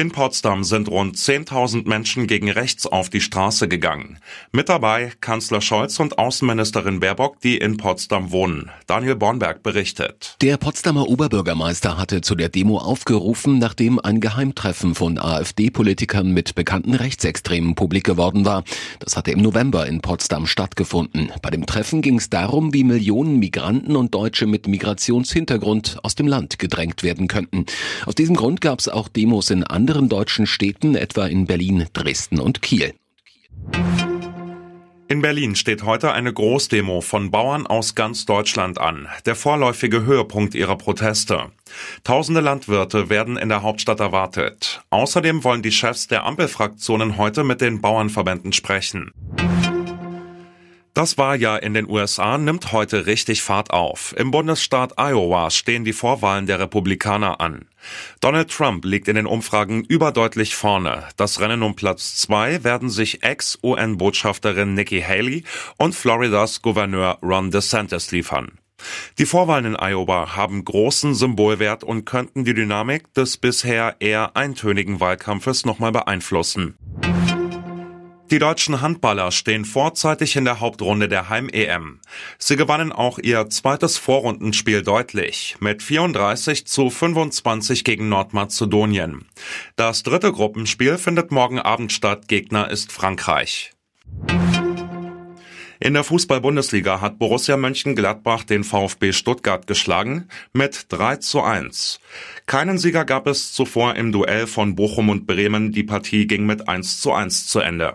In Potsdam sind rund 10.000 Menschen gegen rechts auf die Straße gegangen. Mit dabei Kanzler Scholz und Außenministerin Baerbock, die in Potsdam wohnen. Daniel Bornberg berichtet. Der Potsdamer Oberbürgermeister hatte zu der Demo aufgerufen, nachdem ein Geheimtreffen von AfD-Politikern mit bekannten Rechtsextremen publik geworden war. Das hatte im November in Potsdam stattgefunden. Bei dem Treffen ging es darum, wie Millionen Migranten und Deutsche mit Migrationshintergrund aus dem Land gedrängt werden könnten. Aus diesem Grund gab es auch Demos in anderen anderen deutschen Städten, etwa in Berlin, Dresden und Kiel. In Berlin steht heute eine Großdemo von Bauern aus ganz Deutschland an, der vorläufige Höhepunkt ihrer Proteste. Tausende Landwirte werden in der Hauptstadt erwartet. Außerdem wollen die Chefs der Ampelfraktionen heute mit den Bauernverbänden sprechen. Das Wahljahr in den USA nimmt heute richtig Fahrt auf. Im Bundesstaat Iowa stehen die Vorwahlen der Republikaner an. Donald Trump liegt in den Umfragen überdeutlich vorne. Das Rennen um Platz zwei werden sich Ex-UN-Botschafterin Nikki Haley und Floridas Gouverneur Ron DeSantis liefern. Die Vorwahlen in Iowa haben großen Symbolwert und könnten die Dynamik des bisher eher eintönigen Wahlkampfes nochmal beeinflussen. Die deutschen Handballer stehen vorzeitig in der Hauptrunde der Heim-EM. Sie gewannen auch ihr zweites Vorrundenspiel deutlich mit 34 zu 25 gegen Nordmazedonien. Das dritte Gruppenspiel findet morgen Abend statt. Gegner ist Frankreich. In der Fußball-Bundesliga hat Borussia Mönchengladbach den VfB Stuttgart geschlagen mit 3 zu 1. Keinen Sieger gab es zuvor im Duell von Bochum und Bremen. Die Partie ging mit 1 zu 1 zu Ende.